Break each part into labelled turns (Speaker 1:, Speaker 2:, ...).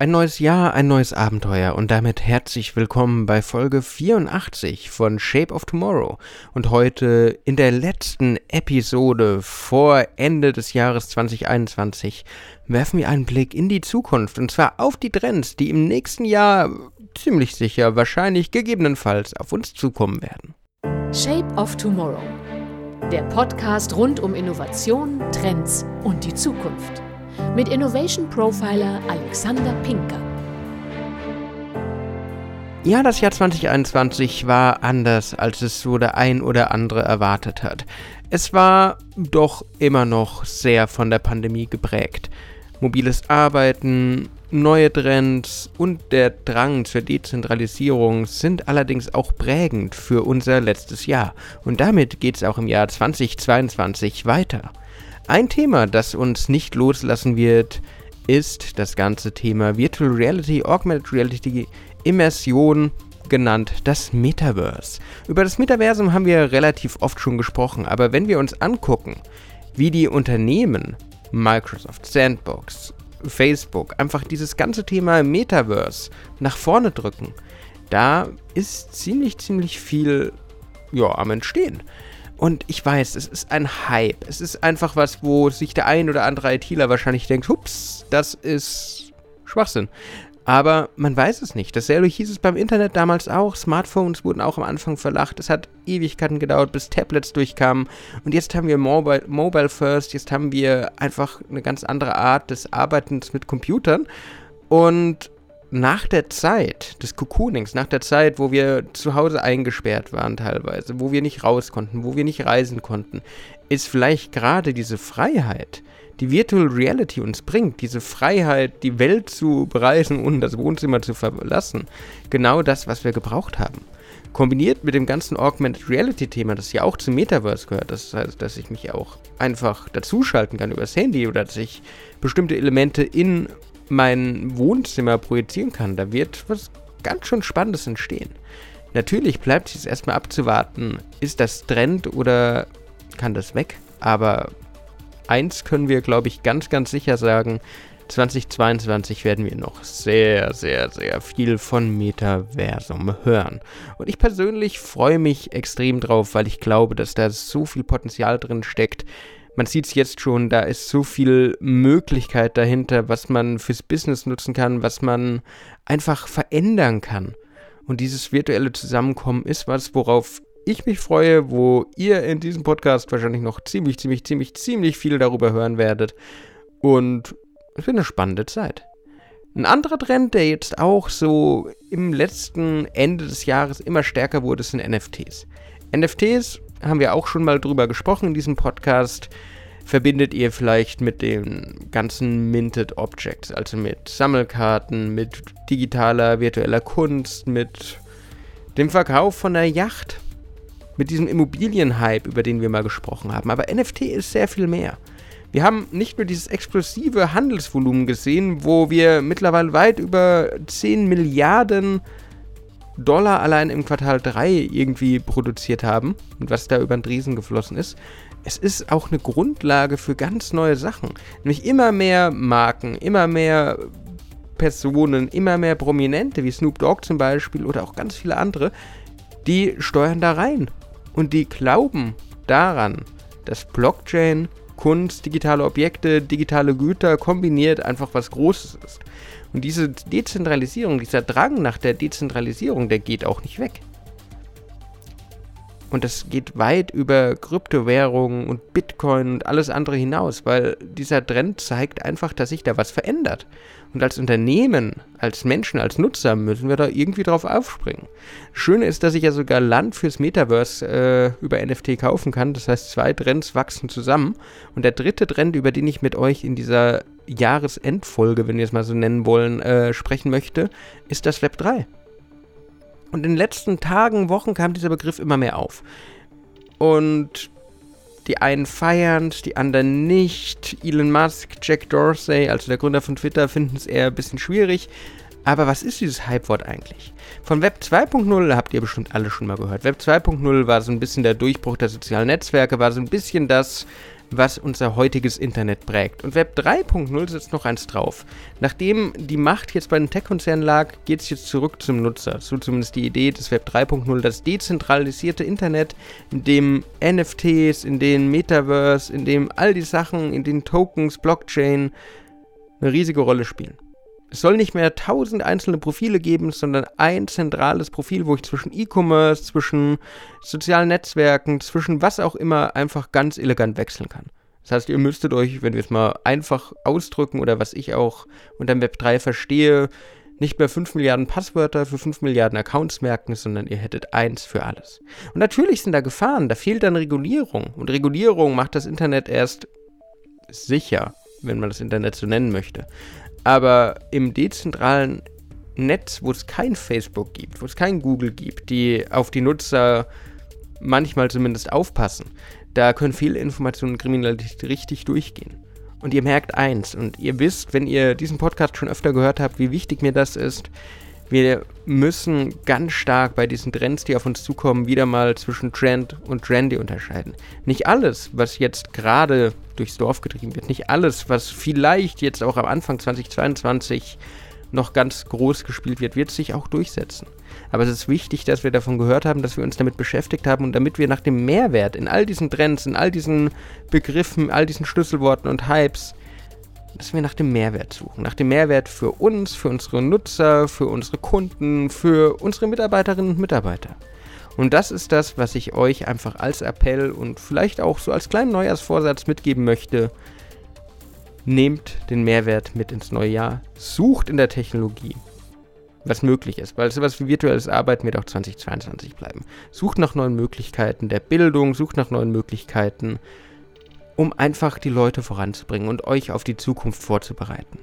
Speaker 1: Ein neues Jahr, ein neues Abenteuer und damit herzlich willkommen bei Folge 84 von Shape of Tomorrow. Und heute in der letzten Episode vor Ende des Jahres 2021 werfen wir einen Blick in die Zukunft und zwar auf die Trends, die im nächsten Jahr ziemlich sicher, wahrscheinlich gegebenenfalls auf uns zukommen werden.
Speaker 2: Shape of Tomorrow. Der Podcast rund um Innovation, Trends und die Zukunft mit Innovation Profiler Alexander Pinker.
Speaker 1: Ja, das Jahr 2021 war anders, als es so der ein oder andere erwartet hat. Es war doch immer noch sehr von der Pandemie geprägt. Mobiles Arbeiten, neue Trends und der Drang zur Dezentralisierung sind allerdings auch prägend für unser letztes Jahr. Und damit geht es auch im Jahr 2022 weiter. Ein Thema, das uns nicht loslassen wird, ist das ganze Thema Virtual Reality, Augmented Reality, Immersion, genannt das Metaverse. Über das Metaversum haben wir relativ oft schon gesprochen, aber wenn wir uns angucken, wie die Unternehmen, Microsoft, Sandbox, Facebook, einfach dieses ganze Thema Metaverse nach vorne drücken, da ist ziemlich, ziemlich viel ja, am Entstehen. Und ich weiß, es ist ein Hype. Es ist einfach was, wo sich der ein oder andere ITler wahrscheinlich denkt, hups, das ist Schwachsinn. Aber man weiß es nicht. Dasselbe hieß es beim Internet damals auch. Smartphones wurden auch am Anfang verlacht. Es hat Ewigkeiten gedauert, bis Tablets durchkamen. Und jetzt haben wir Mobile, Mobile First. Jetzt haben wir einfach eine ganz andere Art des Arbeitens mit Computern. Und nach der Zeit des Cocoonings, nach der Zeit, wo wir zu Hause eingesperrt waren teilweise, wo wir nicht raus konnten, wo wir nicht reisen konnten, ist vielleicht gerade diese Freiheit, die Virtual Reality uns bringt, diese Freiheit, die Welt zu bereisen und das Wohnzimmer zu verlassen, genau das, was wir gebraucht haben. Kombiniert mit dem ganzen Augmented Reality Thema, das ja auch zum Metaverse gehört, das heißt, dass ich mich auch einfach dazuschalten kann übers Handy oder dass ich bestimmte Elemente in mein Wohnzimmer projizieren kann, da wird was ganz schön Spannendes entstehen. Natürlich bleibt es jetzt erstmal abzuwarten, ist das Trend oder kann das weg? Aber eins können wir, glaube ich, ganz, ganz sicher sagen, 2022 werden wir noch sehr, sehr, sehr viel von Metaversum hören. Und ich persönlich freue mich extrem drauf, weil ich glaube, dass da so viel Potenzial drin steckt, man sieht es jetzt schon, da ist so viel Möglichkeit dahinter, was man fürs Business nutzen kann, was man einfach verändern kann. Und dieses virtuelle Zusammenkommen ist was, worauf ich mich freue, wo ihr in diesem Podcast wahrscheinlich noch ziemlich, ziemlich, ziemlich, ziemlich viel darüber hören werdet. Und es wird eine spannende Zeit. Ein anderer Trend, der jetzt auch so im letzten Ende des Jahres immer stärker wurde, sind NFTs. NFTs haben wir auch schon mal drüber gesprochen in diesem Podcast. Verbindet ihr vielleicht mit den ganzen Minted Objects, also mit Sammelkarten, mit digitaler, virtueller Kunst, mit dem Verkauf von einer Yacht, mit diesem Immobilienhype, über den wir mal gesprochen haben. Aber NFT ist sehr viel mehr. Wir haben nicht nur dieses explosive Handelsvolumen gesehen, wo wir mittlerweile weit über 10 Milliarden Dollar allein im Quartal 3 irgendwie produziert haben und was da über den Riesen geflossen ist. Es ist auch eine Grundlage für ganz neue Sachen. Nämlich immer mehr Marken, immer mehr Personen, immer mehr Prominente, wie Snoop Dogg zum Beispiel oder auch ganz viele andere, die steuern da rein. Und die glauben daran, dass Blockchain, Kunst, digitale Objekte, digitale Güter kombiniert einfach was Großes ist. Und diese Dezentralisierung, dieser Drang nach der Dezentralisierung, der geht auch nicht weg. Und das geht weit über Kryptowährungen und Bitcoin und alles andere hinaus, weil dieser Trend zeigt einfach, dass sich da was verändert. Und als Unternehmen, als Menschen, als Nutzer müssen wir da irgendwie drauf aufspringen. Schöne ist, dass ich ja sogar Land fürs Metaverse äh, über NFT kaufen kann. Das heißt, zwei Trends wachsen zusammen. Und der dritte Trend, über den ich mit euch in dieser Jahresendfolge, wenn wir es mal so nennen wollen, äh, sprechen möchte, ist das Web 3. Und in den letzten Tagen, Wochen kam dieser Begriff immer mehr auf. Und die einen feiern die anderen nicht. Elon Musk, Jack Dorsey, also der Gründer von Twitter, finden es eher ein bisschen schwierig. Aber was ist dieses Hypewort eigentlich? Von Web 2.0 habt ihr bestimmt alle schon mal gehört. Web 2.0 war so ein bisschen der Durchbruch der sozialen Netzwerke, war so ein bisschen das, was unser heutiges Internet prägt. Und Web 3.0 setzt noch eins drauf. Nachdem die Macht jetzt bei den Tech-Konzernen lag, geht es jetzt zurück zum Nutzer. So zumindest die Idee des Web 3.0, das dezentralisierte Internet, in dem NFTs, in dem Metaverse, in dem all die Sachen, in den Tokens, Blockchain eine riesige Rolle spielen. Es soll nicht mehr tausend einzelne Profile geben, sondern ein zentrales Profil, wo ich zwischen E-Commerce, zwischen sozialen Netzwerken, zwischen was auch immer einfach ganz elegant wechseln kann. Das heißt, ihr müsstet euch, wenn wir es mal einfach ausdrücken oder was ich auch unter Web 3 verstehe, nicht mehr 5 Milliarden Passwörter für 5 Milliarden Accounts merken, sondern ihr hättet eins für alles. Und natürlich sind da Gefahren, da fehlt dann Regulierung. Und Regulierung macht das Internet erst sicher, wenn man das Internet so nennen möchte. Aber im dezentralen Netz, wo es kein Facebook gibt, wo es kein Google gibt, die auf die Nutzer manchmal zumindest aufpassen, da können viele Informationen und Kriminalität richtig durchgehen. Und ihr merkt eins, und ihr wisst, wenn ihr diesen Podcast schon öfter gehört habt, wie wichtig mir das ist, wir müssen ganz stark bei diesen Trends, die auf uns zukommen, wieder mal zwischen Trend und Trendy unterscheiden. Nicht alles, was jetzt gerade durchs Dorf getrieben wird, nicht alles, was vielleicht jetzt auch am Anfang 2022 noch ganz groß gespielt wird, wird sich auch durchsetzen. Aber es ist wichtig, dass wir davon gehört haben, dass wir uns damit beschäftigt haben und damit wir nach dem Mehrwert in all diesen Trends, in all diesen Begriffen, all diesen Schlüsselworten und Hypes dass wir nach dem Mehrwert suchen. Nach dem Mehrwert für uns, für unsere Nutzer, für unsere Kunden, für unsere Mitarbeiterinnen und Mitarbeiter. Und das ist das, was ich euch einfach als Appell und vielleicht auch so als kleinen Neujahrsvorsatz mitgeben möchte. Nehmt den Mehrwert mit ins neue Jahr. Sucht in der Technologie, was möglich ist, weil sowas wie virtuelles Arbeiten wird auch 2022 bleiben. Sucht nach neuen Möglichkeiten der Bildung, sucht nach neuen Möglichkeiten um einfach die Leute voranzubringen und euch auf die Zukunft vorzubereiten.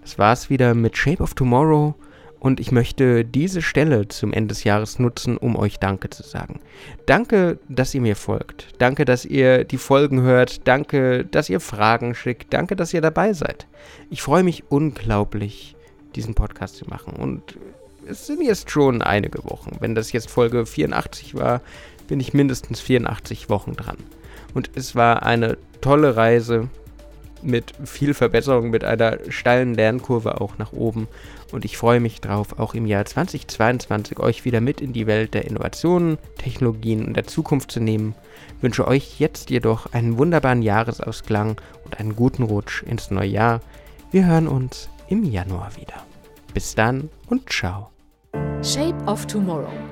Speaker 1: Das war's wieder mit Shape of Tomorrow und ich möchte diese Stelle zum Ende des Jahres nutzen, um euch Danke zu sagen. Danke, dass ihr mir folgt. Danke, dass ihr die Folgen hört. Danke, dass ihr Fragen schickt. Danke, dass ihr dabei seid. Ich freue mich unglaublich, diesen Podcast zu machen und es sind jetzt schon einige Wochen. Wenn das jetzt Folge 84 war, bin ich mindestens 84 Wochen dran. Und es war eine tolle Reise mit viel Verbesserung, mit einer steilen Lernkurve auch nach oben. Und ich freue mich drauf, auch im Jahr 2022 euch wieder mit in die Welt der Innovationen, Technologien und der Zukunft zu nehmen. Wünsche euch jetzt jedoch einen wunderbaren Jahresausklang und einen guten Rutsch ins neue Jahr. Wir hören uns im Januar wieder. Bis dann und ciao.
Speaker 2: Shape of Tomorrow